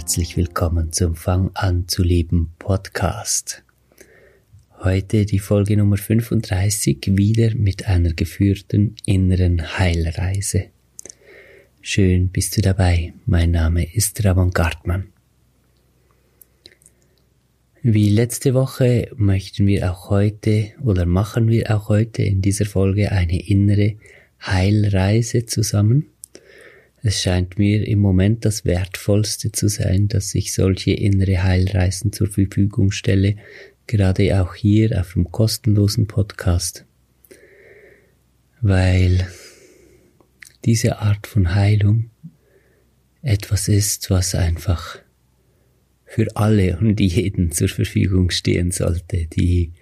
Herzlich willkommen zum Fang an zu leben Podcast. Heute die Folge Nummer 35 wieder mit einer geführten inneren Heilreise. Schön bist du dabei. Mein Name ist Ramon Gartmann. Wie letzte Woche möchten wir auch heute oder machen wir auch heute in dieser Folge eine innere Heilreise zusammen. Es scheint mir im Moment das Wertvollste zu sein, dass ich solche innere Heilreisen zur Verfügung stelle, gerade auch hier auf dem kostenlosen Podcast, weil diese Art von Heilung etwas ist, was einfach für alle und jeden zur Verfügung stehen sollte, die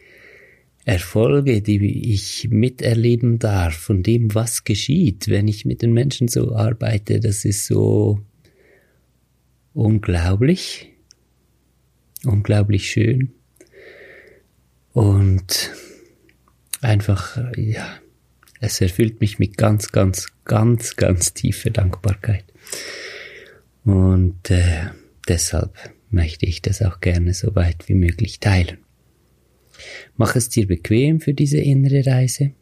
Erfolge, die ich miterleben darf, von dem, was geschieht, wenn ich mit den Menschen so arbeite, das ist so unglaublich, unglaublich schön und einfach, ja, es erfüllt mich mit ganz, ganz, ganz, ganz tiefer Dankbarkeit. Und äh, deshalb möchte ich das auch gerne so weit wie möglich teilen. Mach es dir bequem für diese innere Reise.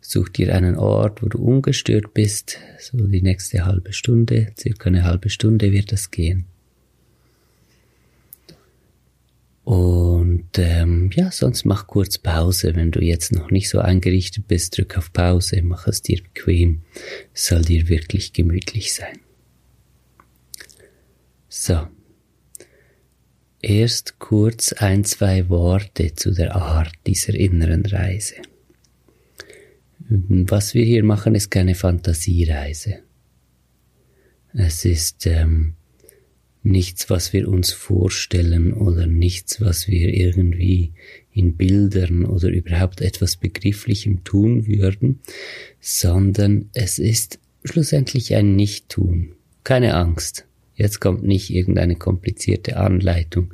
Such dir einen Ort, wo du ungestört bist, so die nächste halbe Stunde, circa eine halbe Stunde wird das gehen. Und ähm, ja, sonst mach kurz Pause. Wenn du jetzt noch nicht so eingerichtet bist, drück auf Pause, mach es dir bequem. Soll dir wirklich gemütlich sein. So, Erst kurz ein, zwei Worte zu der Art dieser inneren Reise. Was wir hier machen, ist keine Fantasiereise. Es ist ähm, nichts, was wir uns vorstellen oder nichts, was wir irgendwie in Bildern oder überhaupt etwas Begrifflichem tun würden, sondern es ist schlussendlich ein Nicht-Tun. Keine Angst. Jetzt kommt nicht irgendeine komplizierte Anleitung.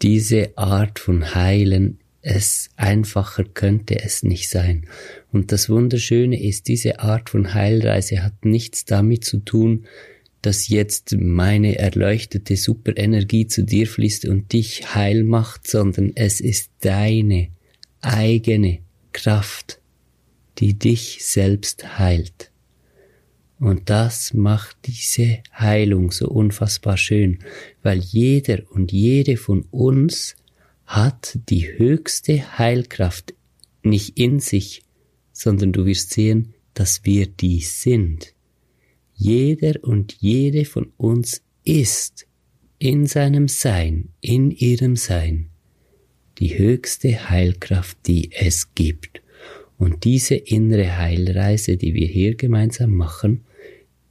Diese Art von Heilen, es einfacher könnte es nicht sein. Und das Wunderschöne ist, diese Art von Heilreise hat nichts damit zu tun, dass jetzt meine erleuchtete Superenergie zu dir fließt und dich heil macht, sondern es ist deine eigene Kraft, die dich selbst heilt. Und das macht diese Heilung so unfassbar schön, weil jeder und jede von uns hat die höchste Heilkraft nicht in sich, sondern du wirst sehen, dass wir die sind. Jeder und jede von uns ist in seinem Sein, in ihrem Sein, die höchste Heilkraft, die es gibt. Und diese innere Heilreise, die wir hier gemeinsam machen,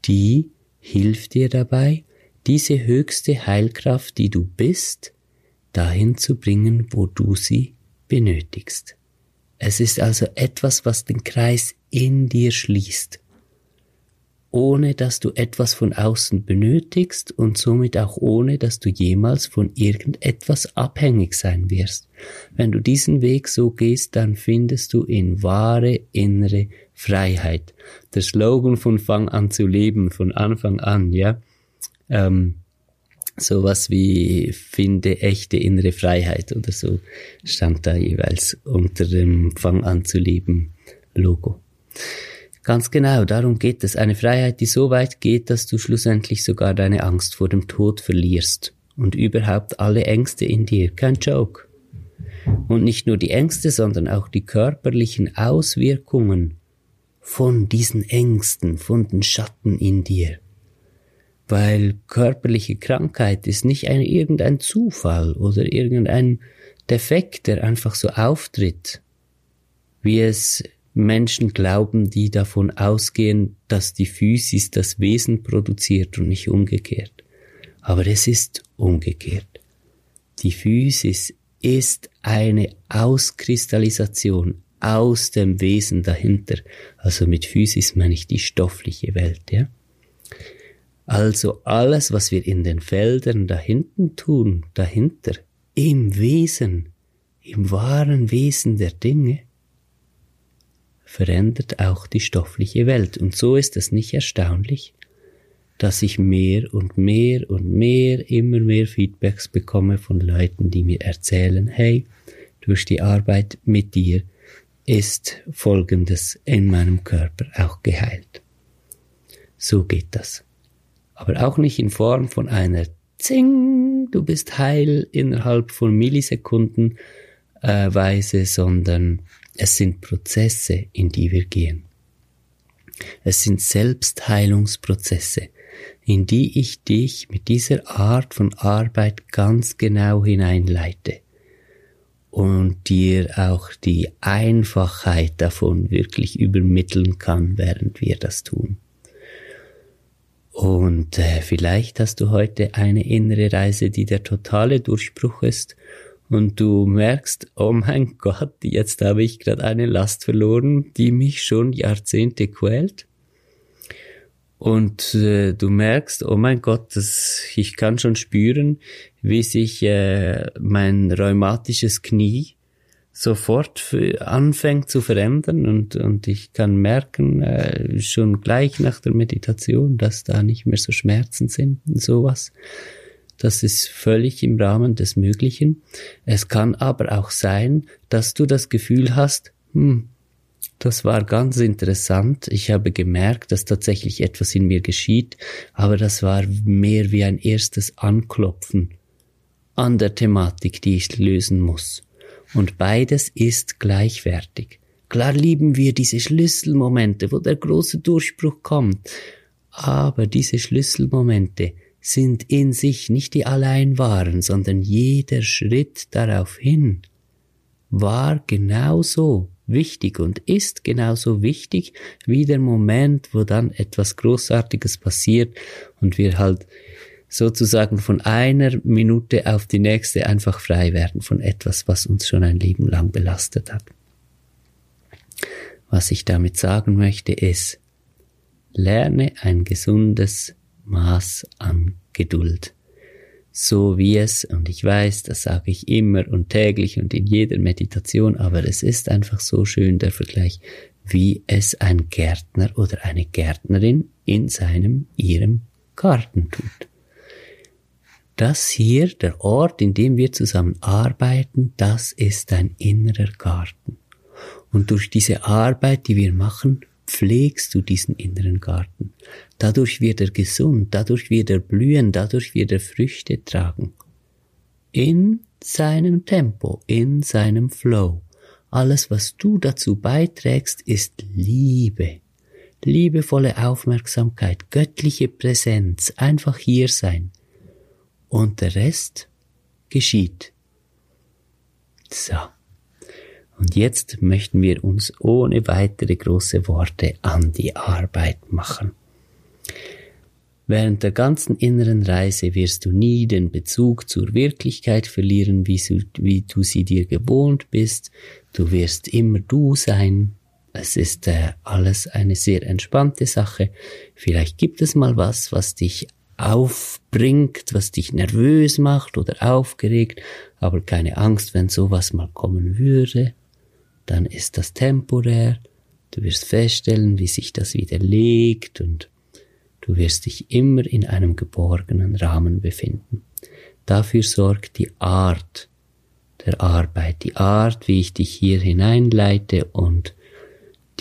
die hilft dir dabei, diese höchste Heilkraft, die du bist, dahin zu bringen, wo du sie benötigst. Es ist also etwas, was den Kreis in dir schließt ohne dass du etwas von außen benötigst und somit auch ohne dass du jemals von irgendetwas abhängig sein wirst. Wenn du diesen Weg so gehst, dann findest du in wahre innere Freiheit. Der Slogan von Fang an zu leben, von Anfang an, ja. Ähm, sowas wie finde echte innere Freiheit oder so stand da jeweils unter dem Fang an zu leben Logo. Ganz genau, darum geht es. Eine Freiheit, die so weit geht, dass du schlussendlich sogar deine Angst vor dem Tod verlierst. Und überhaupt alle Ängste in dir. Kein Joke. Und nicht nur die Ängste, sondern auch die körperlichen Auswirkungen von diesen Ängsten, von den Schatten in dir. Weil körperliche Krankheit ist nicht ein, irgendein Zufall oder irgendein Defekt, der einfach so auftritt, wie es Menschen glauben, die davon ausgehen, dass die Physis das Wesen produziert und nicht umgekehrt. Aber es ist umgekehrt. Die Physis ist eine Auskristallisation aus dem Wesen dahinter. Also mit Physis meine ich die stoffliche Welt, ja. Also alles, was wir in den Feldern dahinten tun, dahinter, im Wesen, im wahren Wesen der Dinge, verändert auch die stoffliche Welt. Und so ist es nicht erstaunlich, dass ich mehr und mehr und mehr, immer mehr Feedbacks bekomme von Leuten, die mir erzählen, hey, durch die Arbeit mit dir ist Folgendes in meinem Körper auch geheilt. So geht das. Aber auch nicht in Form von einer Zing, du bist heil innerhalb von Millisekunden äh, Weise, sondern es sind Prozesse, in die wir gehen. Es sind Selbstheilungsprozesse, in die ich dich mit dieser Art von Arbeit ganz genau hineinleite und dir auch die Einfachheit davon wirklich übermitteln kann, während wir das tun. Und äh, vielleicht hast du heute eine innere Reise, die der totale Durchbruch ist und du merkst, oh mein Gott, jetzt habe ich gerade eine Last verloren, die mich schon Jahrzehnte quält. Und äh, du merkst, oh mein Gott, das, ich kann schon spüren, wie sich äh, mein rheumatisches Knie sofort anfängt zu verändern und, und ich kann merken, äh, schon gleich nach der Meditation, dass da nicht mehr so Schmerzen sind und sowas. Das ist völlig im Rahmen des Möglichen. Es kann aber auch sein, dass du das Gefühl hast, hm, das war ganz interessant. Ich habe gemerkt, dass tatsächlich etwas in mir geschieht, aber das war mehr wie ein erstes Anklopfen an der Thematik, die ich lösen muss. Und beides ist gleichwertig. Klar lieben wir diese Schlüsselmomente, wo der große Durchbruch kommt, aber diese Schlüsselmomente sind in sich nicht die allein waren, sondern jeder Schritt darauf hin war genauso wichtig und ist genauso wichtig wie der Moment, wo dann etwas Großartiges passiert und wir halt sozusagen von einer Minute auf die nächste einfach frei werden von etwas, was uns schon ein Leben lang belastet hat. Was ich damit sagen möchte ist, lerne ein gesundes Maß an Geduld so wie es, und ich weiß, das sage ich immer und täglich und in jeder Meditation, aber es ist einfach so schön der Vergleich, wie es ein Gärtner oder eine Gärtnerin in seinem, ihrem Garten tut. Das hier, der Ort, in dem wir zusammen arbeiten, das ist ein innerer Garten. Und durch diese Arbeit, die wir machen, pflegst du diesen inneren Garten. Dadurch wird er gesund, dadurch wird er blühen, dadurch wird er Früchte tragen. In seinem Tempo, in seinem Flow. Alles, was du dazu beiträgst, ist Liebe. Liebevolle Aufmerksamkeit, göttliche Präsenz, einfach hier sein. Und der Rest geschieht. So. Und jetzt möchten wir uns ohne weitere große Worte an die Arbeit machen. Während der ganzen inneren Reise wirst du nie den Bezug zur Wirklichkeit verlieren, wie, du, wie du sie dir gewohnt bist. Du wirst immer du sein. Es ist äh, alles eine sehr entspannte Sache. Vielleicht gibt es mal was, was dich aufbringt, was dich nervös macht oder aufgeregt, aber keine Angst, wenn sowas mal kommen würde dann ist das temporär, du wirst feststellen, wie sich das wieder legt und du wirst dich immer in einem geborgenen Rahmen befinden. Dafür sorgt die Art der Arbeit, die Art, wie ich dich hier hineinleite und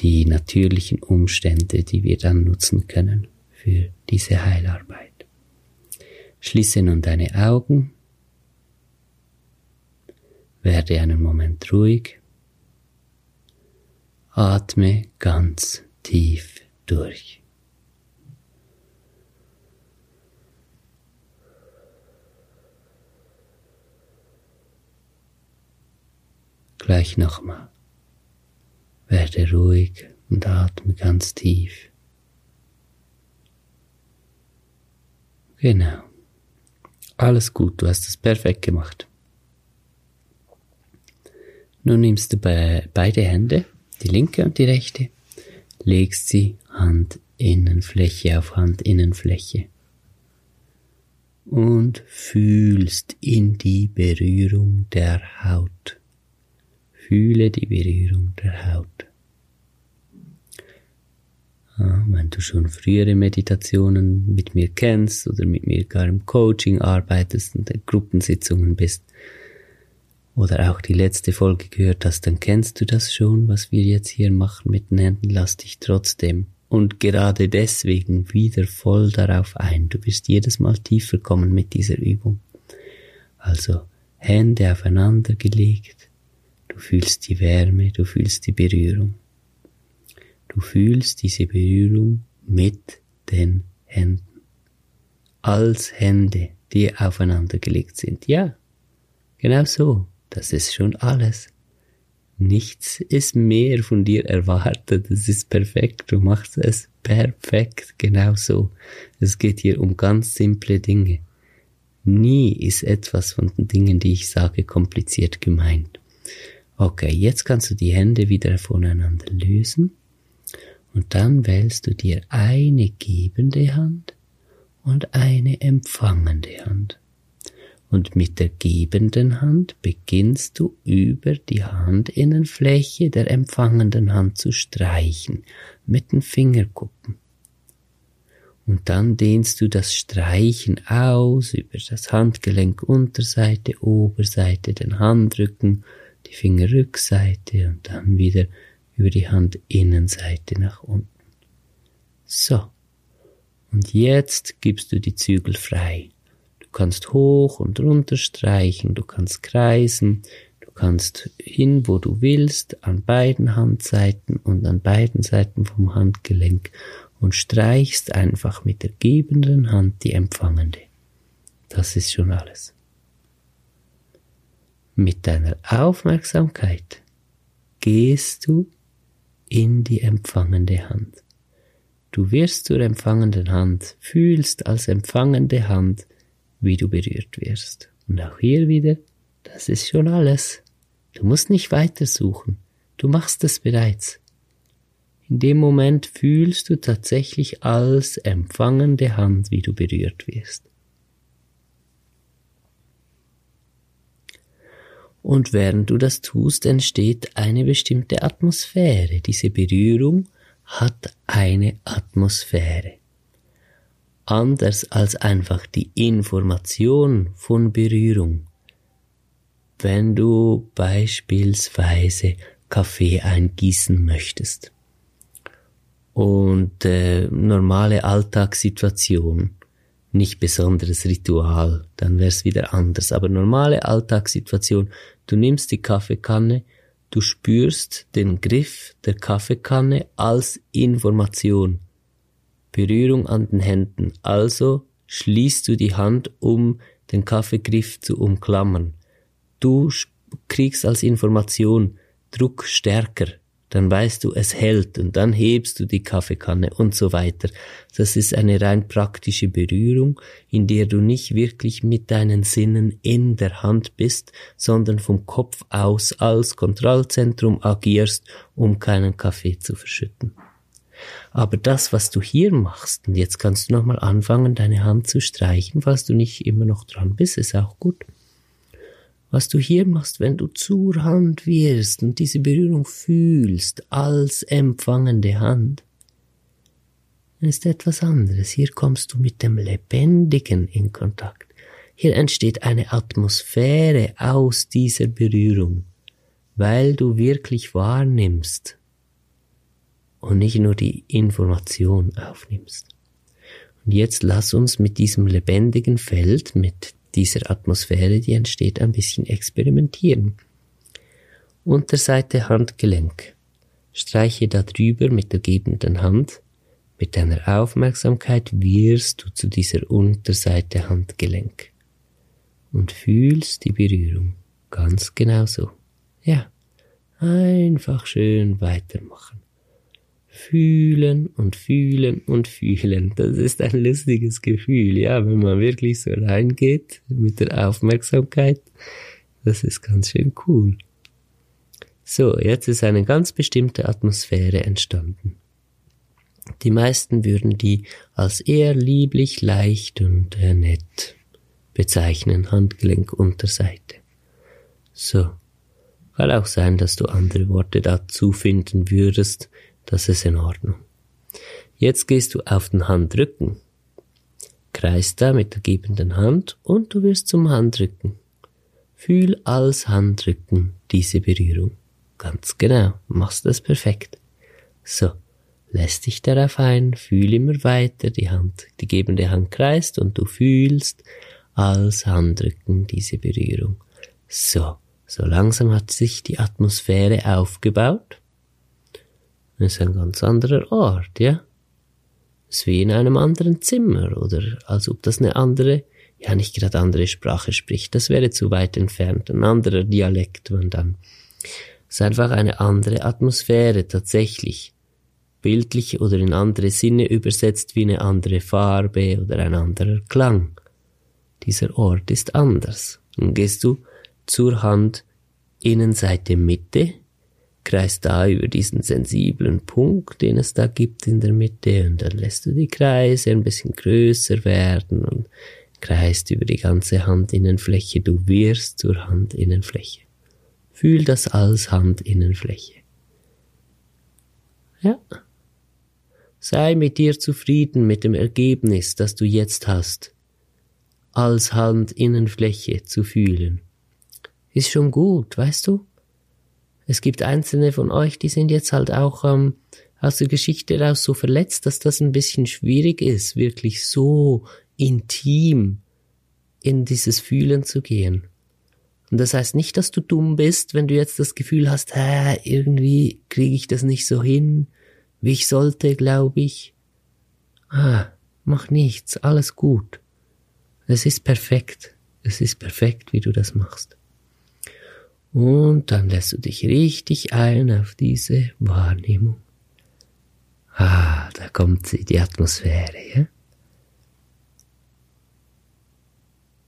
die natürlichen Umstände, die wir dann nutzen können für diese Heilarbeit. Schließe nun deine Augen, werde einen Moment ruhig Atme ganz tief durch. Gleich nochmal. Werde ruhig und atme ganz tief. Genau. Alles gut, du hast es perfekt gemacht. Nun nimmst du beide Hände, die linke und die rechte, legst sie Handinnenfläche auf Handinnenfläche und fühlst in die Berührung der Haut. Fühle die Berührung der Haut. Ja, wenn du schon frühere Meditationen mit mir kennst oder mit mir gar im Coaching arbeitest und in Gruppensitzungen bist oder auch die letzte Folge gehört hast, dann kennst du das schon, was wir jetzt hier machen mit den Händen. Lass dich trotzdem und gerade deswegen wieder voll darauf ein. Du bist jedes Mal tiefer kommen mit dieser Übung. Also Hände aufeinander gelegt, du fühlst die Wärme, du fühlst die Berührung. Du fühlst diese Berührung mit den Händen. Als Hände, die aufeinander gelegt sind. Ja, genau so. Das ist schon alles. Nichts ist mehr von dir erwartet. Es ist perfekt. Du machst es perfekt. Genau so. Es geht hier um ganz simple Dinge. Nie ist etwas von den Dingen, die ich sage, kompliziert gemeint. Okay, jetzt kannst du die Hände wieder voneinander lösen und dann wählst du dir eine gebende Hand und eine empfangende Hand. Und mit der gebenden Hand beginnst du über die Handinnenfläche der empfangenden Hand zu streichen mit den Fingerkuppen. Und dann dehnst du das Streichen aus über das Handgelenk Unterseite, Oberseite, den Handrücken, die Fingerrückseite und dann wieder über die Handinnenseite nach unten. So. Und jetzt gibst du die Zügel frei. Du kannst hoch und runter streichen, du kannst kreisen, du kannst hin, wo du willst, an beiden Handseiten und an beiden Seiten vom Handgelenk und streichst einfach mit der gebenden Hand die empfangende. Das ist schon alles. Mit deiner Aufmerksamkeit gehst du in die empfangende Hand. Du wirst zur empfangenden Hand, fühlst als empfangende Hand, wie du berührt wirst. Und auch hier wieder, das ist schon alles. Du musst nicht weiter suchen. Du machst es bereits. In dem Moment fühlst du tatsächlich als empfangende Hand, wie du berührt wirst. Und während du das tust, entsteht eine bestimmte Atmosphäre. Diese Berührung hat eine Atmosphäre. Anders als einfach die Information von Berührung. Wenn du beispielsweise Kaffee eingießen möchtest und äh, normale Alltagssituation nicht besonderes Ritual, dann wär's wieder anders. Aber normale Alltagssituation, du nimmst die Kaffeekanne, du spürst den Griff der Kaffeekanne als Information. Berührung an den Händen. Also schließt du die Hand, um den Kaffeegriff zu umklammern. Du kriegst als Information Druck stärker, dann weißt du, es hält und dann hebst du die Kaffeekanne und so weiter. Das ist eine rein praktische Berührung, in der du nicht wirklich mit deinen Sinnen in der Hand bist, sondern vom Kopf aus als Kontrollzentrum agierst, um keinen Kaffee zu verschütten. Aber das, was du hier machst, und jetzt kannst du nochmal anfangen, deine Hand zu streichen, falls du nicht immer noch dran bist, ist auch gut was du hier machst, wenn du zur Hand wirst und diese Berührung fühlst als empfangende Hand, ist etwas anderes. Hier kommst du mit dem Lebendigen in Kontakt. Hier entsteht eine Atmosphäre aus dieser Berührung, weil du wirklich wahrnimmst und nicht nur die Information aufnimmst. Und jetzt lass uns mit diesem lebendigen Feld, mit dieser Atmosphäre, die entsteht, ein bisschen experimentieren. Unterseite Handgelenk. Streiche darüber mit der gebenden Hand. Mit deiner Aufmerksamkeit wirst du zu dieser Unterseite Handgelenk und fühlst die Berührung ganz genau so. Ja, einfach schön weitermachen. Fühlen und fühlen und fühlen. Das ist ein lustiges Gefühl, ja, wenn man wirklich so reingeht mit der Aufmerksamkeit. Das ist ganz schön cool. So, jetzt ist eine ganz bestimmte Atmosphäre entstanden. Die meisten würden die als eher lieblich, leicht und äh, nett bezeichnen, Handgelenkunterseite. So, kann auch sein, dass du andere Worte dazu finden würdest, das ist in Ordnung. Jetzt gehst du auf den Handrücken, kreist da mit der gebenden Hand und du wirst zum Handrücken. Fühl als Handrücken diese Berührung. Ganz genau, machst das perfekt. So, lässt dich darauf ein, fühl immer weiter, die Hand, die gebende Hand kreist und du fühlst als Handrücken diese Berührung. So, so langsam hat sich die Atmosphäre aufgebaut ist ein ganz anderer Ort, ja? Es ist wie in einem anderen Zimmer oder als ob das eine andere, ja nicht gerade andere Sprache spricht. Das wäre zu weit entfernt. Ein anderer Dialekt, man dann. Es ist einfach eine andere Atmosphäre tatsächlich. Bildlich oder in andere Sinne übersetzt wie eine andere Farbe oder ein anderer Klang. Dieser Ort ist anders. Dann gehst du zur Hand Innenseite Mitte, kreist da über diesen sensiblen Punkt, den es da gibt in der Mitte, und dann lässt du die Kreise ein bisschen größer werden und kreist über die ganze Handinnenfläche. Du wirst zur Handinnenfläche. Fühl das als Handinnenfläche. Ja. Sei mit dir zufrieden mit dem Ergebnis, das du jetzt hast, als Handinnenfläche zu fühlen. Ist schon gut, weißt du? Es gibt einzelne von euch, die sind jetzt halt auch ähm, aus der Geschichte raus so verletzt, dass das ein bisschen schwierig ist, wirklich so intim in dieses Fühlen zu gehen. Und das heißt nicht, dass du dumm bist, wenn du jetzt das Gefühl hast, hä, irgendwie kriege ich das nicht so hin, wie ich sollte, glaube ich. Ah, mach nichts, alles gut. Es ist perfekt. Es ist perfekt, wie du das machst. Und dann lässt du dich richtig ein auf diese Wahrnehmung. Ah, da kommt sie, die Atmosphäre, ja?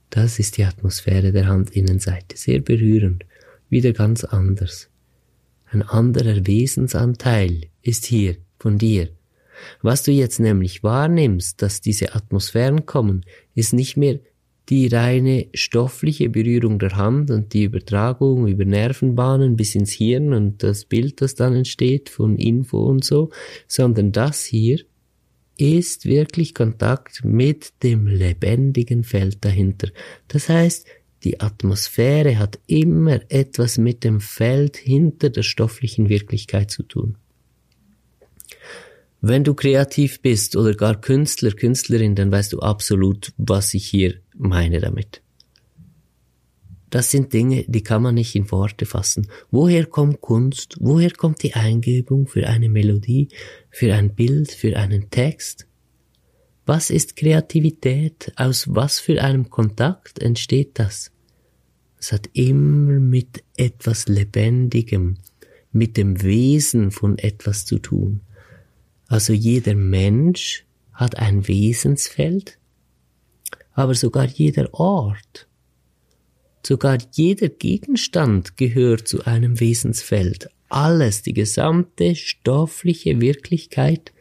Das ist die Atmosphäre der Handinnenseite, sehr berührend, wieder ganz anders. Ein anderer Wesensanteil ist hier von dir. Was du jetzt nämlich wahrnimmst, dass diese Atmosphären kommen, ist nicht mehr die reine stoffliche Berührung der Hand und die Übertragung über Nervenbahnen bis ins Hirn und das Bild, das dann entsteht von Info und so, sondern das hier ist wirklich Kontakt mit dem lebendigen Feld dahinter. Das heißt, die Atmosphäre hat immer etwas mit dem Feld hinter der stofflichen Wirklichkeit zu tun. Wenn du kreativ bist oder gar Künstler, Künstlerin, dann weißt du absolut, was ich hier meine damit. Das sind Dinge, die kann man nicht in Worte fassen. Woher kommt Kunst? Woher kommt die Eingebung für eine Melodie, für ein Bild, für einen Text? Was ist Kreativität? Aus was für einem Kontakt entsteht das? Es hat immer mit etwas Lebendigem, mit dem Wesen von etwas zu tun. Also jeder Mensch hat ein Wesensfeld, aber sogar jeder Ort, sogar jeder Gegenstand gehört zu einem Wesensfeld. Alles, die gesamte stoffliche Wirklichkeit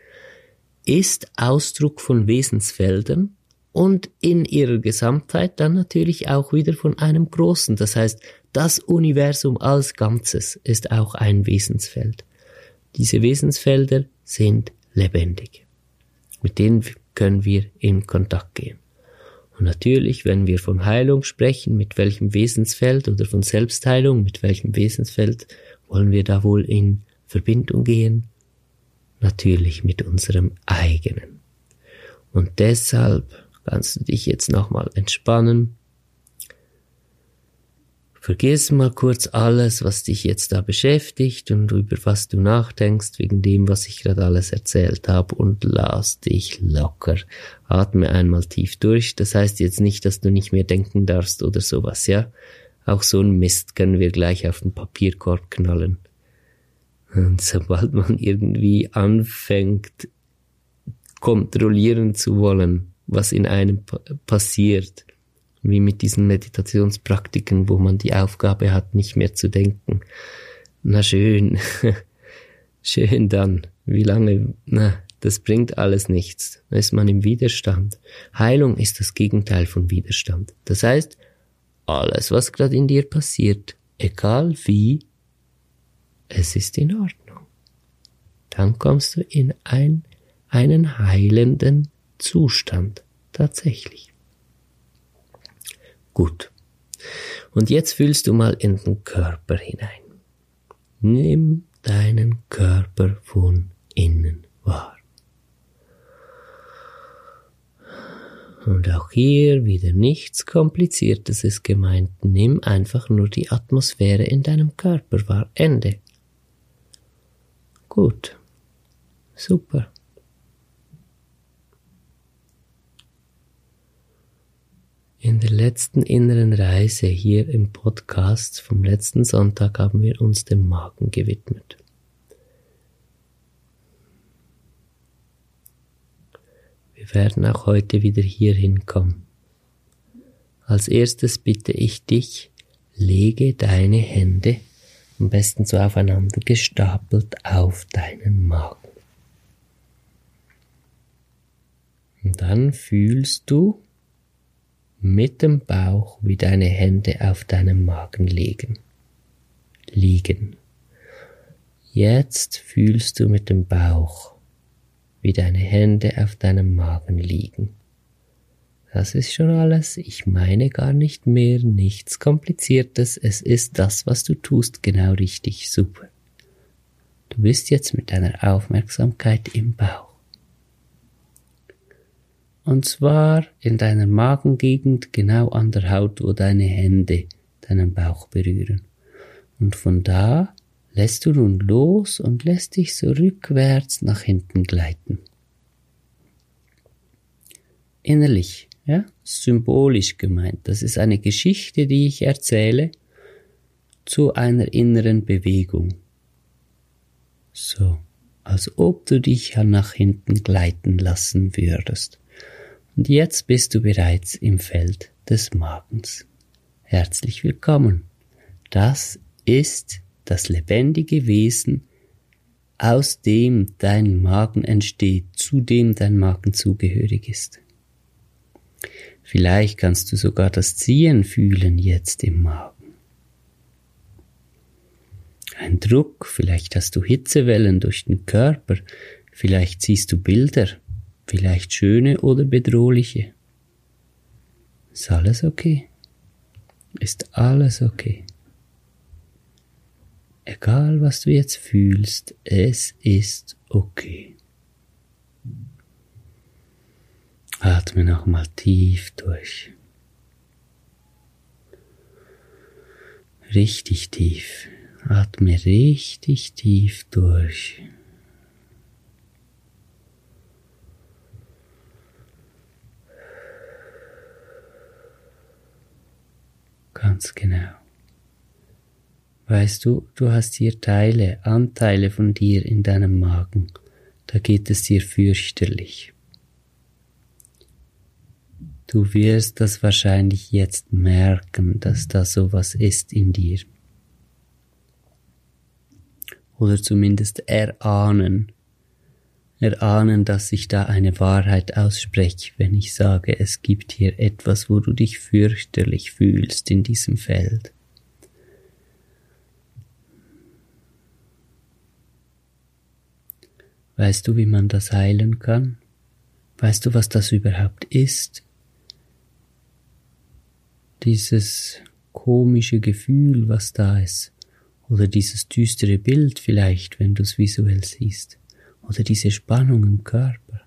ist Ausdruck von Wesensfeldern und in ihrer Gesamtheit dann natürlich auch wieder von einem großen. Das heißt, das Universum als Ganzes ist auch ein Wesensfeld. Diese Wesensfelder sind lebendig. Mit denen können wir in Kontakt gehen. Und natürlich, wenn wir von Heilung sprechen, mit welchem Wesensfeld oder von Selbstheilung, mit welchem Wesensfeld wollen wir da wohl in Verbindung gehen? Natürlich mit unserem eigenen. Und deshalb kannst du dich jetzt nochmal entspannen. Vergiss mal kurz alles, was dich jetzt da beschäftigt und über was du nachdenkst, wegen dem, was ich gerade alles erzählt habe und lass dich locker. Atme einmal tief durch. Das heißt jetzt nicht, dass du nicht mehr denken darfst oder sowas, ja? Auch so ein Mist können wir gleich auf den Papierkorb knallen. Und sobald man irgendwie anfängt, kontrollieren zu wollen, was in einem passiert, wie mit diesen Meditationspraktiken, wo man die Aufgabe hat, nicht mehr zu denken. Na schön, schön dann. Wie lange? Na, das bringt alles nichts. Da ist man im Widerstand. Heilung ist das Gegenteil von Widerstand. Das heißt, alles, was gerade in dir passiert, egal wie, es ist in Ordnung. Dann kommst du in ein, einen heilenden Zustand tatsächlich. Gut. Und jetzt fühlst du mal in den Körper hinein. Nimm deinen Körper von innen wahr. Und auch hier wieder nichts Kompliziertes ist gemeint. Nimm einfach nur die Atmosphäre in deinem Körper wahr. Ende. Gut. Super. In der letzten inneren Reise hier im Podcast vom letzten Sonntag haben wir uns dem Magen gewidmet. Wir werden auch heute wieder hier hinkommen. Als erstes bitte ich dich, lege deine Hände am besten so aufeinander gestapelt auf deinen Magen. Und dann fühlst du, mit dem Bauch wie deine Hände auf deinem Magen liegen. Liegen. Jetzt fühlst du mit dem Bauch, wie deine Hände auf deinem Magen liegen. Das ist schon alles. Ich meine gar nicht mehr, nichts Kompliziertes. Es ist das, was du tust, genau richtig. Super. Du bist jetzt mit deiner Aufmerksamkeit im Bauch. Und zwar in deiner Magengegend, genau an der Haut, wo deine Hände deinen Bauch berühren. Und von da lässt du nun los und lässt dich so rückwärts nach hinten gleiten. Innerlich, ja, symbolisch gemeint. Das ist eine Geschichte, die ich erzähle zu einer inneren Bewegung. So, als ob du dich nach hinten gleiten lassen würdest. Und jetzt bist du bereits im Feld des Magens. Herzlich willkommen. Das ist das lebendige Wesen, aus dem dein Magen entsteht, zu dem dein Magen zugehörig ist. Vielleicht kannst du sogar das Ziehen fühlen jetzt im Magen. Ein Druck, vielleicht hast du Hitzewellen durch den Körper, vielleicht siehst du Bilder, vielleicht schöne oder bedrohliche. Ist alles okay? Ist alles okay? Egal was du jetzt fühlst, es ist okay. Atme nochmal tief durch. Richtig tief. Atme richtig tief durch. Ganz genau. Weißt du, du hast hier Teile, Anteile von dir in deinem Magen. Da geht es dir fürchterlich. Du wirst das wahrscheinlich jetzt merken, dass da sowas ist in dir. Oder zumindest erahnen, erahnen, dass ich da eine Wahrheit ausspreche, wenn ich sage, es gibt hier etwas, wo du dich fürchterlich fühlst in diesem Feld. Weißt du, wie man das heilen kann? Weißt du, was das überhaupt ist? Dieses komische Gefühl, was da ist, oder dieses düstere Bild vielleicht, wenn du es visuell siehst oder diese Spannung im Körper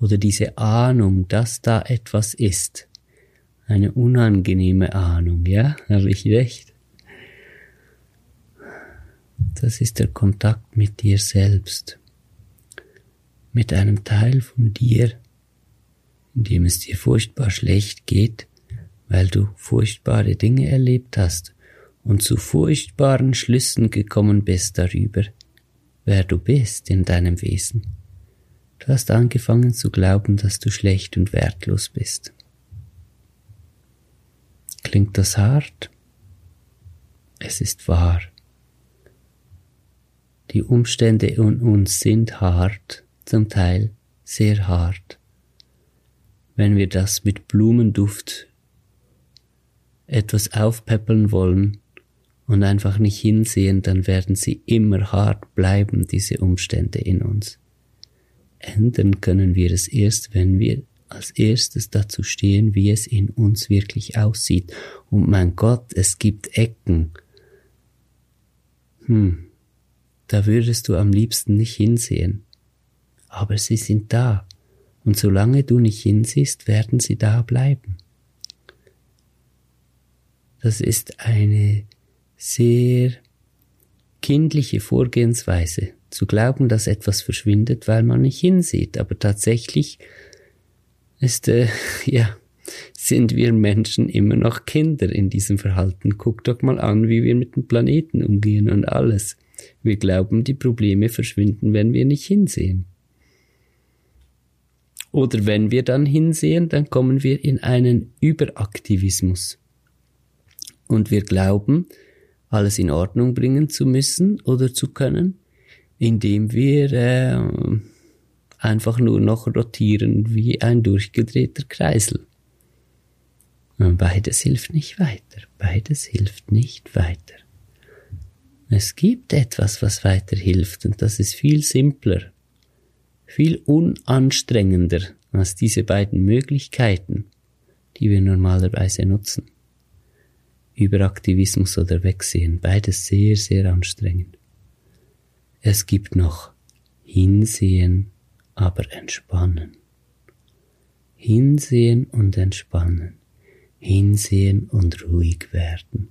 oder diese Ahnung, dass da etwas ist. Eine unangenehme Ahnung, ja? Habe ich recht? Das ist der Kontakt mit dir selbst, mit einem Teil von dir, in dem es dir furchtbar schlecht geht, weil du furchtbare Dinge erlebt hast und zu furchtbaren Schlüssen gekommen bist darüber, wer du bist in deinem Wesen. Du hast angefangen zu glauben, dass du schlecht und wertlos bist. Klingt das hart? Es ist wahr. Die Umstände in uns sind hart, zum Teil sehr hart. Wenn wir das mit Blumenduft etwas aufpeppeln wollen und einfach nicht hinsehen, dann werden sie immer hart bleiben, diese Umstände in uns. Ändern können wir es erst, wenn wir als erstes dazu stehen, wie es in uns wirklich aussieht. Und mein Gott, es gibt Ecken. Hm, da würdest du am liebsten nicht hinsehen. Aber sie sind da. Und solange du nicht hinsiehst, werden sie da bleiben. Das ist eine sehr kindliche Vorgehensweise, zu glauben, dass etwas verschwindet, weil man nicht hinsieht. Aber tatsächlich ist, äh, ja, sind wir Menschen immer noch Kinder in diesem Verhalten. Guck doch mal an, wie wir mit dem Planeten umgehen und alles. Wir glauben, die Probleme verschwinden, wenn wir nicht hinsehen. Oder wenn wir dann hinsehen, dann kommen wir in einen Überaktivismus. Und wir glauben, alles in Ordnung bringen zu müssen oder zu können, indem wir äh, einfach nur noch rotieren wie ein durchgedrehter Kreisel. Beides hilft nicht weiter. Beides hilft nicht weiter. Es gibt etwas, was weiterhilft, und das ist viel simpler, viel unanstrengender als diese beiden Möglichkeiten, die wir normalerweise nutzen. Überaktivismus oder Wegsehen, beides sehr, sehr anstrengend. Es gibt noch Hinsehen, aber entspannen. Hinsehen und entspannen. Hinsehen und ruhig werden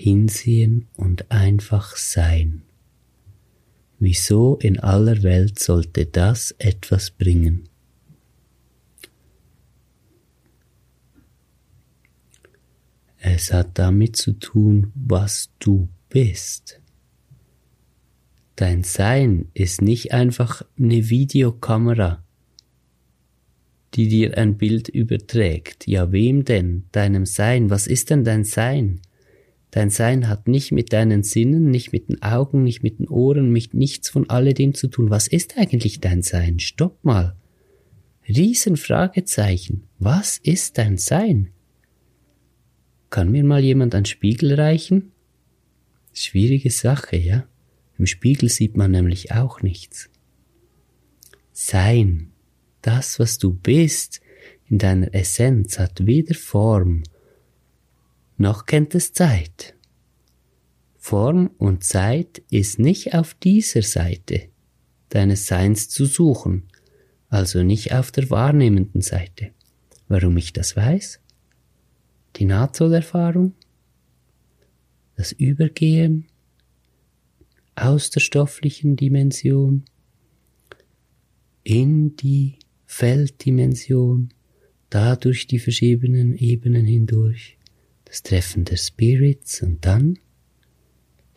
hinsehen und einfach sein. Wieso in aller Welt sollte das etwas bringen? Es hat damit zu tun, was du bist. Dein Sein ist nicht einfach eine Videokamera, die dir ein Bild überträgt. Ja, wem denn? Deinem Sein. Was ist denn dein Sein? Dein Sein hat nicht mit deinen Sinnen, nicht mit den Augen, nicht mit den Ohren, mit nichts von alledem zu tun. Was ist eigentlich dein Sein? Stopp mal. Riesenfragezeichen. Was ist dein Sein? Kann mir mal jemand einen Spiegel reichen? Schwierige Sache, ja? Im Spiegel sieht man nämlich auch nichts. Sein, das, was du bist, in deiner Essenz hat weder Form noch kennt es Zeit. Form und Zeit ist nicht auf dieser Seite deines Seins zu suchen, also nicht auf der wahrnehmenden Seite. Warum ich das weiß? Die Nahtoderfahrung, das Übergehen aus der stofflichen Dimension in die Felddimension, dadurch die verschiedenen Ebenen hindurch das Treffen der Spirits und dann,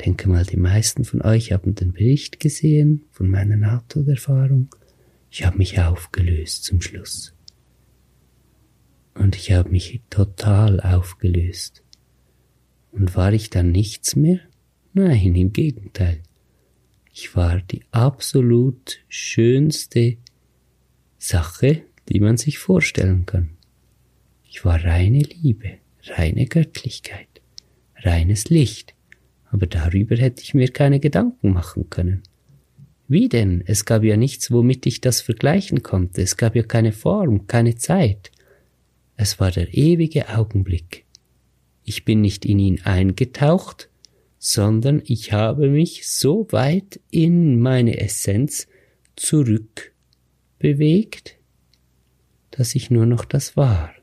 denke mal, die meisten von euch haben den Bericht gesehen von meiner Nahtoderfahrung. Ich habe mich aufgelöst zum Schluss. Und ich habe mich total aufgelöst. Und war ich dann nichts mehr? Nein, im Gegenteil. Ich war die absolut schönste Sache, die man sich vorstellen kann. Ich war reine Liebe reine Göttlichkeit, reines Licht, aber darüber hätte ich mir keine Gedanken machen können. Wie denn? Es gab ja nichts, womit ich das vergleichen konnte, es gab ja keine Form, keine Zeit. Es war der ewige Augenblick. Ich bin nicht in ihn eingetaucht, sondern ich habe mich so weit in meine Essenz zurück bewegt, dass ich nur noch das war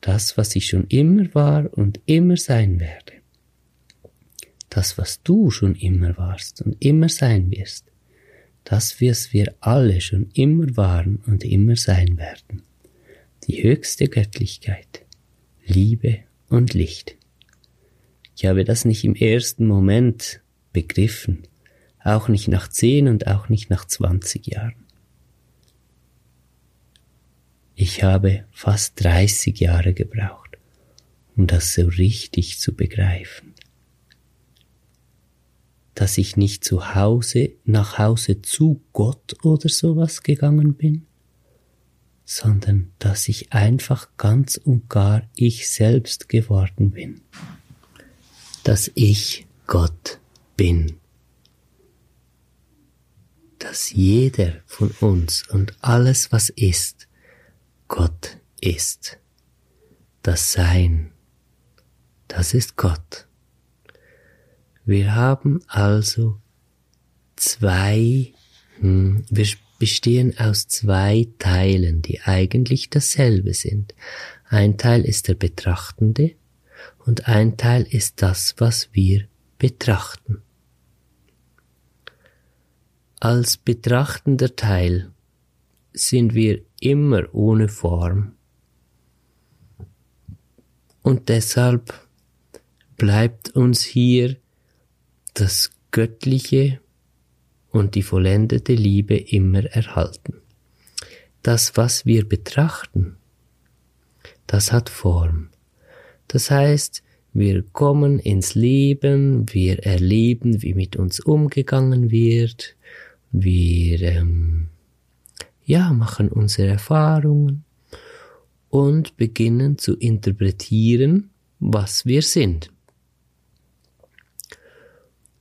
das, was ich schon immer war und immer sein werde. Das, was du schon immer warst und immer sein wirst. Das, was wir alle schon immer waren und immer sein werden. Die höchste Göttlichkeit, Liebe und Licht. Ich habe das nicht im ersten Moment begriffen, auch nicht nach zehn und auch nicht nach zwanzig Jahren. Ich habe fast 30 Jahre gebraucht, um das so richtig zu begreifen. Dass ich nicht zu Hause, nach Hause zu Gott oder sowas gegangen bin, sondern dass ich einfach ganz und gar ich selbst geworden bin. Dass ich Gott bin. Dass jeder von uns und alles, was ist, Gott ist. Das Sein, das ist Gott. Wir haben also zwei, hm, wir bestehen aus zwei Teilen, die eigentlich dasselbe sind. Ein Teil ist der Betrachtende und ein Teil ist das, was wir betrachten. Als betrachtender Teil sind wir immer ohne Form. Und deshalb bleibt uns hier das Göttliche und die vollendete Liebe immer erhalten. Das, was wir betrachten, das hat Form. Das heißt, wir kommen ins Leben, wir erleben, wie mit uns umgegangen wird, wir ähm, ja, machen unsere Erfahrungen und beginnen zu interpretieren, was wir sind.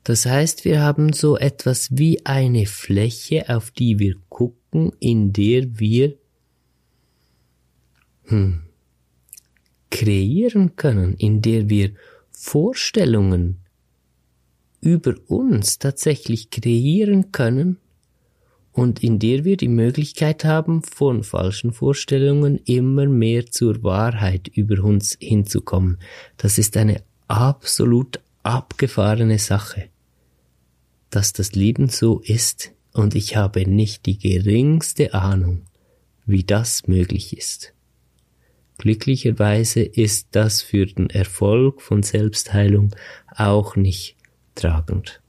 Das heißt, wir haben so etwas wie eine Fläche, auf die wir gucken, in der wir hm, kreieren können, in der wir Vorstellungen über uns tatsächlich kreieren können und in der wir die Möglichkeit haben, von falschen Vorstellungen immer mehr zur Wahrheit über uns hinzukommen. Das ist eine absolut abgefahrene Sache, dass das Leben so ist und ich habe nicht die geringste Ahnung, wie das möglich ist. Glücklicherweise ist das für den Erfolg von Selbstheilung auch nicht tragend.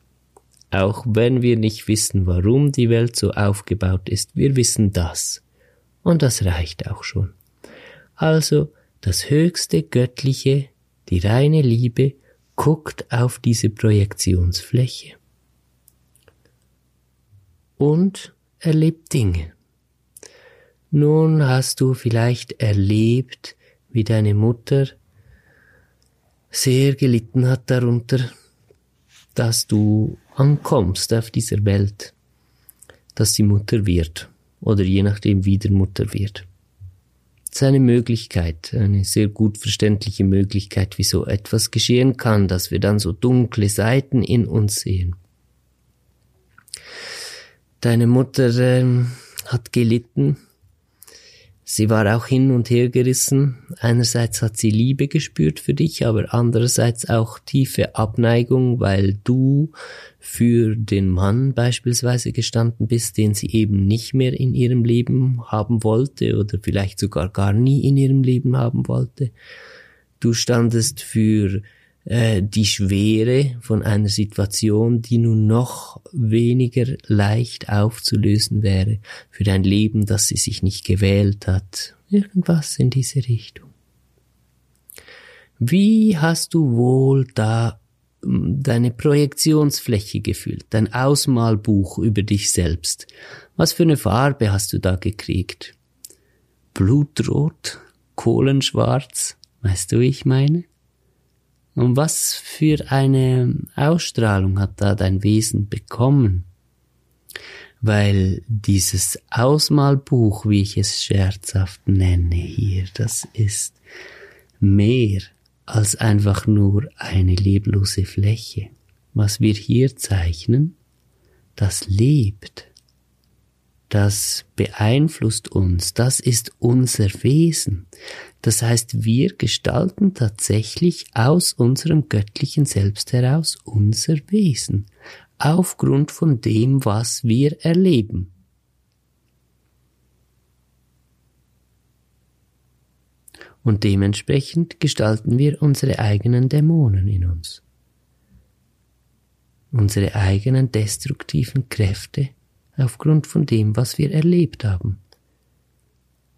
Auch wenn wir nicht wissen, warum die Welt so aufgebaut ist, wir wissen das. Und das reicht auch schon. Also das höchste Göttliche, die reine Liebe, guckt auf diese Projektionsfläche und erlebt Dinge. Nun hast du vielleicht erlebt, wie deine Mutter sehr gelitten hat darunter, dass du ankommst auf dieser Welt, dass sie Mutter wird oder je nachdem wieder Mutter wird. Das ist eine Möglichkeit, eine sehr gut verständliche Möglichkeit, wie so etwas geschehen kann, dass wir dann so dunkle Seiten in uns sehen. Deine Mutter äh, hat gelitten, Sie war auch hin und her gerissen. Einerseits hat sie Liebe gespürt für dich, aber andererseits auch tiefe Abneigung, weil du für den Mann beispielsweise gestanden bist, den sie eben nicht mehr in ihrem Leben haben wollte oder vielleicht sogar gar nie in ihrem Leben haben wollte. Du standest für äh, die Schwere von einer Situation, die nun noch weniger leicht aufzulösen wäre für dein Leben, das sie sich nicht gewählt hat. Irgendwas in diese Richtung. Wie hast du wohl da hm, deine Projektionsfläche gefühlt, dein Ausmalbuch über dich selbst? Was für eine Farbe hast du da gekriegt? Blutrot? Kohlenschwarz? Weißt du, wie ich meine? Und was für eine Ausstrahlung hat da dein Wesen bekommen? Weil dieses Ausmalbuch, wie ich es scherzhaft nenne hier, das ist mehr als einfach nur eine leblose Fläche. Was wir hier zeichnen, das lebt. das beeinflusst uns, das ist unser Wesen. Das heißt, wir gestalten tatsächlich aus unserem göttlichen Selbst heraus unser Wesen, aufgrund von dem, was wir erleben. Und dementsprechend gestalten wir unsere eigenen Dämonen in uns, unsere eigenen destruktiven Kräfte aufgrund von dem, was wir erlebt haben.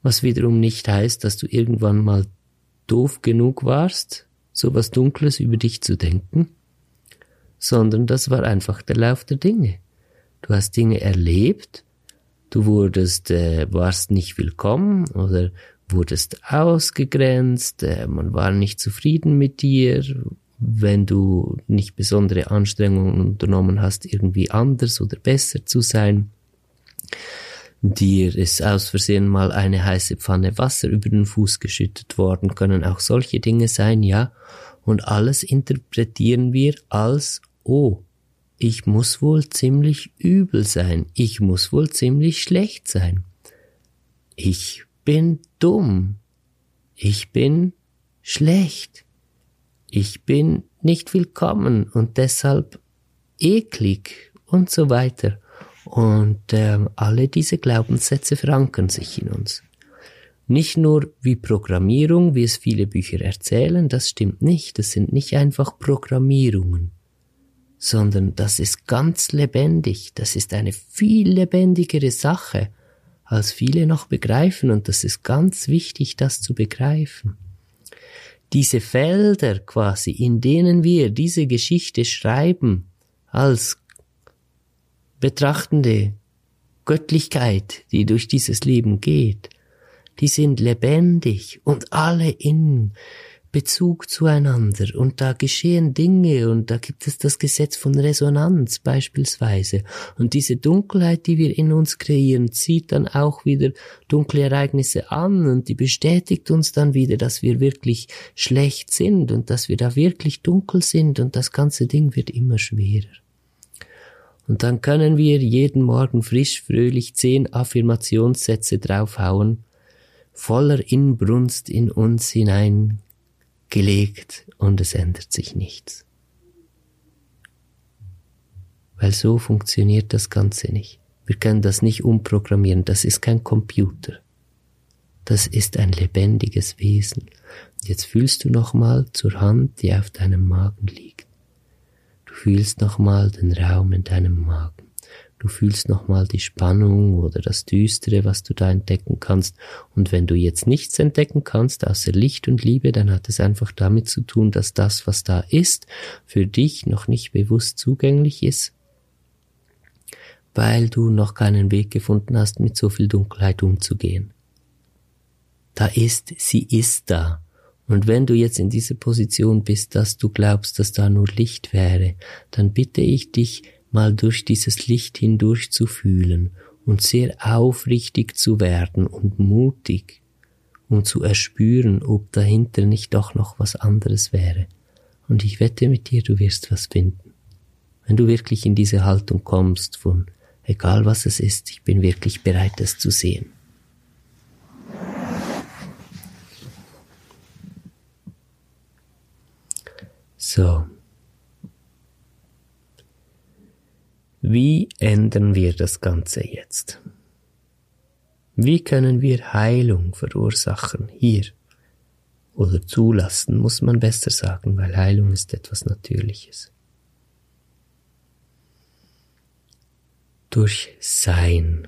Was wiederum nicht heißt, dass du irgendwann mal doof genug warst, so was Dunkles über dich zu denken, sondern das war einfach der Lauf der Dinge. Du hast Dinge erlebt, du wurdest, äh, warst nicht willkommen oder wurdest ausgegrenzt, äh, man war nicht zufrieden mit dir, wenn du nicht besondere Anstrengungen unternommen hast, irgendwie anders oder besser zu sein. Dir ist aus Versehen mal eine heiße Pfanne Wasser über den Fuß geschüttet worden, können auch solche Dinge sein, ja. Und alles interpretieren wir als, oh, ich muss wohl ziemlich übel sein, ich muss wohl ziemlich schlecht sein. Ich bin dumm, ich bin schlecht ich bin nicht willkommen und deshalb eklig und so weiter. Und äh, alle diese Glaubenssätze verankern sich in uns. Nicht nur wie Programmierung, wie es viele Bücher erzählen, das stimmt nicht, das sind nicht einfach Programmierungen, sondern das ist ganz lebendig, das ist eine viel lebendigere Sache, als viele noch begreifen, und das ist ganz wichtig, das zu begreifen. Diese Felder quasi, in denen wir diese Geschichte schreiben, als betrachtende Göttlichkeit, die durch dieses Leben geht, die sind lebendig und alle in Bezug zueinander. Und da geschehen Dinge und da gibt es das Gesetz von Resonanz beispielsweise. Und diese Dunkelheit, die wir in uns kreieren, zieht dann auch wieder dunkle Ereignisse an und die bestätigt uns dann wieder, dass wir wirklich schlecht sind und dass wir da wirklich dunkel sind und das ganze Ding wird immer schwerer. Und dann können wir jeden Morgen frisch, fröhlich zehn Affirmationssätze draufhauen, voller Inbrunst in uns hinein gelegt und es ändert sich nichts. Weil so funktioniert das Ganze nicht. Wir können das nicht umprogrammieren, das ist kein Computer. Das ist ein lebendiges Wesen. Jetzt fühlst du nochmal zur Hand, die auf deinem Magen liegt. Du fühlst nochmal den Raum in deinem Magen. Du fühlst nochmal die Spannung oder das Düstere, was du da entdecken kannst. Und wenn du jetzt nichts entdecken kannst, außer Licht und Liebe, dann hat es einfach damit zu tun, dass das, was da ist, für dich noch nicht bewusst zugänglich ist, weil du noch keinen Weg gefunden hast, mit so viel Dunkelheit umzugehen. Da ist, sie ist da. Und wenn du jetzt in dieser Position bist, dass du glaubst, dass da nur Licht wäre, dann bitte ich dich, mal durch dieses Licht hindurch zu fühlen und sehr aufrichtig zu werden und mutig und zu erspüren, ob dahinter nicht doch noch was anderes wäre. Und ich wette mit dir, du wirst was finden. Wenn du wirklich in diese Haltung kommst von, egal was es ist, ich bin wirklich bereit, es zu sehen. So, Wie ändern wir das Ganze jetzt? Wie können wir Heilung verursachen hier? Oder zulassen, muss man besser sagen, weil Heilung ist etwas Natürliches. Durch Sein.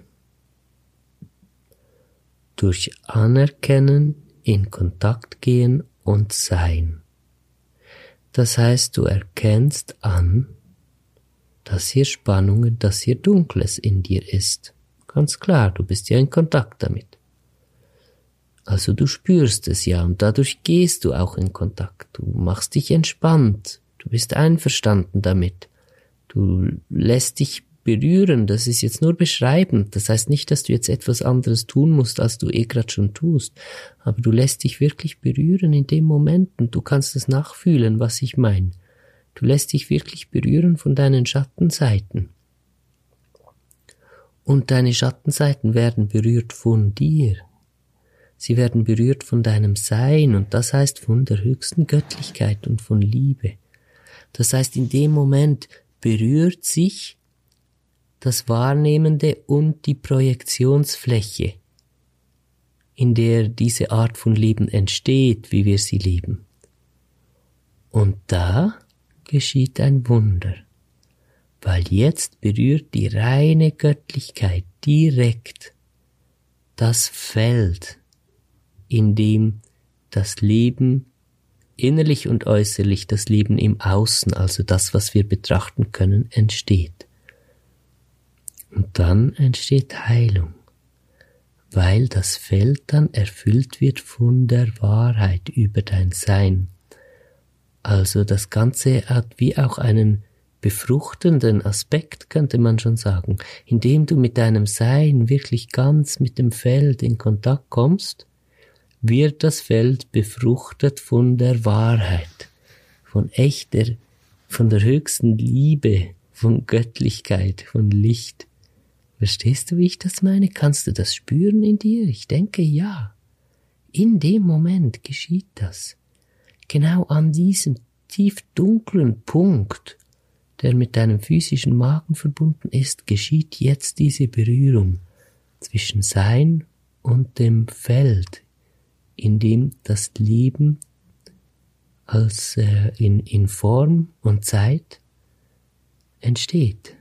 Durch Anerkennen, in Kontakt gehen und Sein. Das heißt, du erkennst an, dass hier Spannungen, dass hier Dunkles in dir ist. Ganz klar, du bist ja in Kontakt damit. Also du spürst es ja und dadurch gehst du auch in Kontakt. Du machst dich entspannt. Du bist einverstanden damit. Du lässt dich berühren. Das ist jetzt nur beschreibend. Das heißt nicht, dass du jetzt etwas anderes tun musst, als du eh grad schon tust. Aber du lässt dich wirklich berühren in dem Moment und du kannst es nachfühlen, was ich meine. Du lässt dich wirklich berühren von deinen Schattenseiten. Und deine Schattenseiten werden berührt von dir. Sie werden berührt von deinem Sein und das heißt von der höchsten Göttlichkeit und von Liebe. Das heißt, in dem Moment berührt sich das Wahrnehmende und die Projektionsfläche, in der diese Art von Leben entsteht, wie wir sie leben. Und da geschieht ein Wunder, weil jetzt berührt die reine Göttlichkeit direkt das Feld, in dem das Leben innerlich und äußerlich, das Leben im Außen, also das, was wir betrachten können, entsteht. Und dann entsteht Heilung, weil das Feld dann erfüllt wird von der Wahrheit über dein Sein. Also das Ganze hat wie auch einen befruchtenden Aspekt, könnte man schon sagen, indem du mit deinem Sein wirklich ganz mit dem Feld in Kontakt kommst, wird das Feld befruchtet von der Wahrheit, von echter, von der höchsten Liebe, von Göttlichkeit, von Licht. Verstehst du, wie ich das meine? Kannst du das spüren in dir? Ich denke ja. In dem Moment geschieht das. Genau an diesem tief dunklen Punkt, der mit deinem physischen Magen verbunden ist, geschieht jetzt diese Berührung zwischen Sein und dem Feld, in dem das Leben als äh, in, in Form und Zeit entsteht.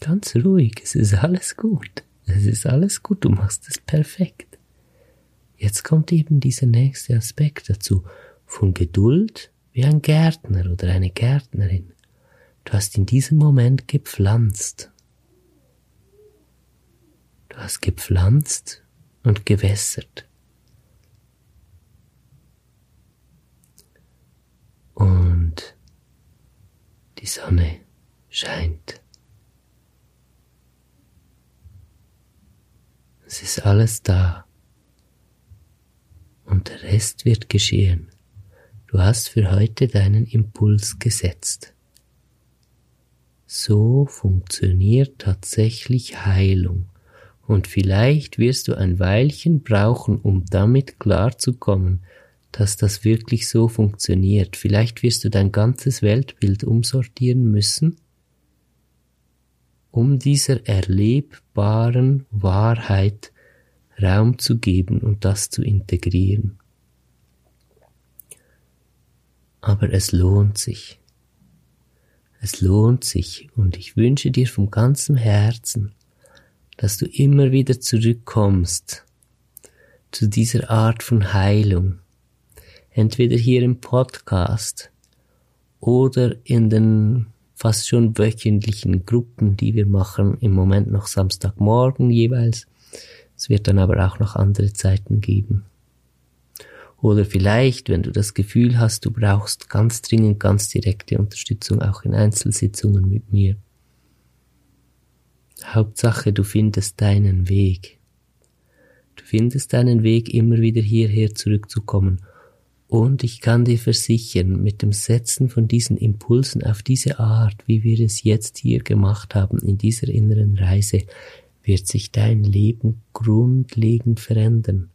Ganz ruhig, es ist alles gut. Es ist alles gut, du machst es perfekt. Jetzt kommt eben dieser nächste Aspekt dazu, von Geduld wie ein Gärtner oder eine Gärtnerin. Du hast in diesem Moment gepflanzt Du hast gepflanzt und gewässert. Und die Sonne scheint. Es ist alles da. Und der Rest wird geschehen. Du hast für heute deinen Impuls gesetzt. So funktioniert tatsächlich Heilung und vielleicht wirst du ein Weilchen brauchen, um damit klarzukommen, dass das wirklich so funktioniert. Vielleicht wirst du dein ganzes Weltbild umsortieren müssen, um dieser erlebbaren Wahrheit Raum zu geben und das zu integrieren. Aber es lohnt sich. Es lohnt sich und ich wünsche dir vom ganzen Herzen, dass du immer wieder zurückkommst zu dieser Art von Heilung. Entweder hier im Podcast oder in den fast schon wöchentlichen Gruppen, die wir machen, im Moment noch Samstagmorgen jeweils. Es wird dann aber auch noch andere Zeiten geben. Oder vielleicht, wenn du das Gefühl hast, du brauchst ganz dringend ganz direkte Unterstützung, auch in Einzelsitzungen mit mir, Hauptsache, du findest deinen Weg. Du findest deinen Weg, immer wieder hierher zurückzukommen. Und ich kann dir versichern, mit dem Setzen von diesen Impulsen auf diese Art, wie wir es jetzt hier gemacht haben, in dieser inneren Reise, wird sich dein Leben grundlegend verändern.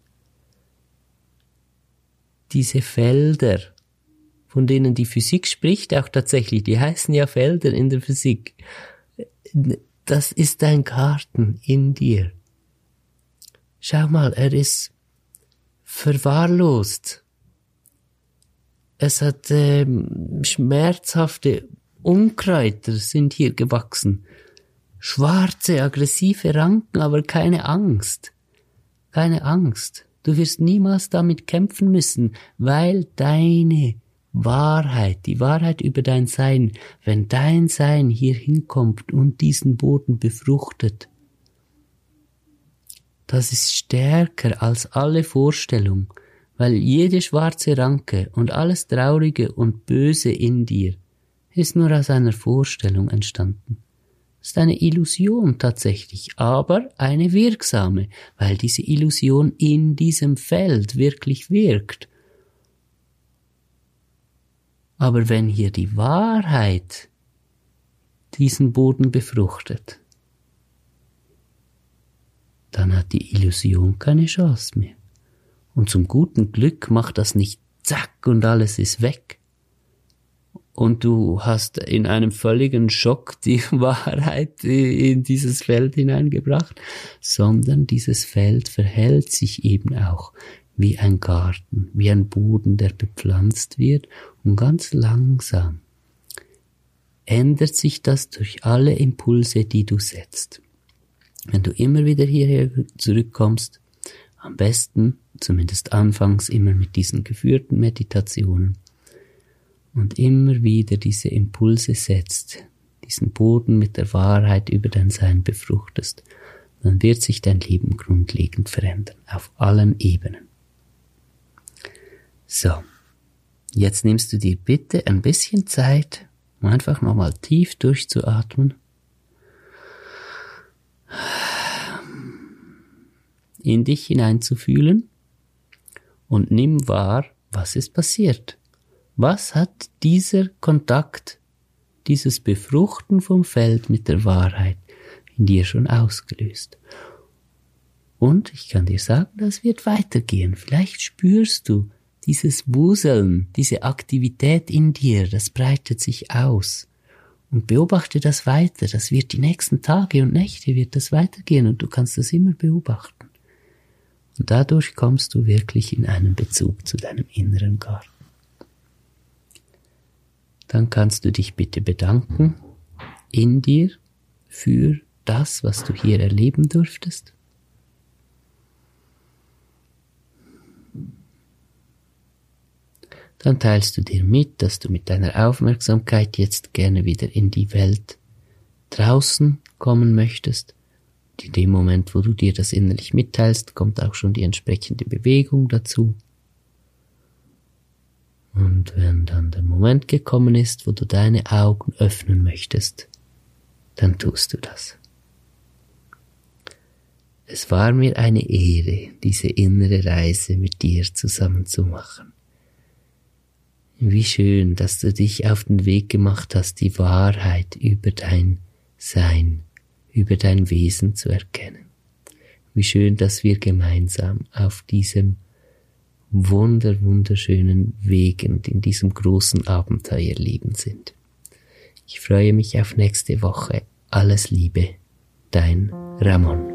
Diese Felder, von denen die Physik spricht, auch tatsächlich, die heißen ja Felder in der Physik das ist dein Garten in dir. Schau mal, er ist verwahrlost. Es hat ähm, schmerzhafte Unkräuter sind hier gewachsen. Schwarze, aggressive Ranken, aber keine Angst. Keine Angst. Du wirst niemals damit kämpfen müssen, weil deine Wahrheit, die Wahrheit über dein Sein, wenn dein Sein hier hinkommt und diesen Boden befruchtet, das ist stärker als alle Vorstellung, weil jede schwarze Ranke und alles Traurige und Böse in dir ist nur aus einer Vorstellung entstanden. ist eine Illusion tatsächlich, aber eine wirksame, weil diese Illusion in diesem Feld wirklich wirkt Aber wenn hier die Wahrheit diesen Boden befruchtet, dann hat die Illusion keine Chance mehr. Und zum guten Glück macht das nicht zack und alles ist weg. Und du hast in einem völligen Schock die Wahrheit in dieses Feld hineingebracht, sondern dieses Feld verhält sich eben auch wie ein Garten, wie ein Boden, der bepflanzt wird und ganz langsam ändert sich das durch alle Impulse, die du setzt. Wenn du immer wieder hierher zurückkommst, am besten, zumindest anfangs, immer mit diesen geführten Meditationen. Und immer wieder diese Impulse setzt, diesen Boden mit der Wahrheit über dein Sein befruchtest, dann wird sich dein Leben grundlegend verändern, auf allen Ebenen. So, jetzt nimmst du dir bitte ein bisschen Zeit, um einfach nochmal tief durchzuatmen. In dich hineinzufühlen und nimm wahr, was ist passiert. Was hat dieser Kontakt, dieses Befruchten vom Feld mit der Wahrheit in dir schon ausgelöst? Und ich kann dir sagen, das wird weitergehen. Vielleicht spürst du dieses Wuseln, diese Aktivität in dir, das breitet sich aus und beobachte das weiter. Das wird die nächsten Tage und Nächte wird das weitergehen und du kannst das immer beobachten. Und dadurch kommst du wirklich in einen Bezug zu deinem inneren Garten. Dann kannst du dich bitte bedanken in dir für das, was du hier erleben durftest. dann teilst du dir mit, dass du mit deiner Aufmerksamkeit jetzt gerne wieder in die Welt draußen kommen möchtest. In dem Moment, wo du dir das innerlich mitteilst, kommt auch schon die entsprechende Bewegung dazu. Und wenn dann der Moment gekommen ist, wo du deine Augen öffnen möchtest, dann tust du das. Es war mir eine Ehre, diese innere Reise mit dir zusammen zu machen. Wie schön, dass du dich auf den Weg gemacht hast, die Wahrheit über dein Sein, über dein Wesen zu erkennen. Wie schön, dass wir gemeinsam auf diesem wunder, wunderschönen Weg und in diesem großen Abenteuerleben sind. Ich freue mich auf nächste Woche. Alles Liebe, dein Ramon.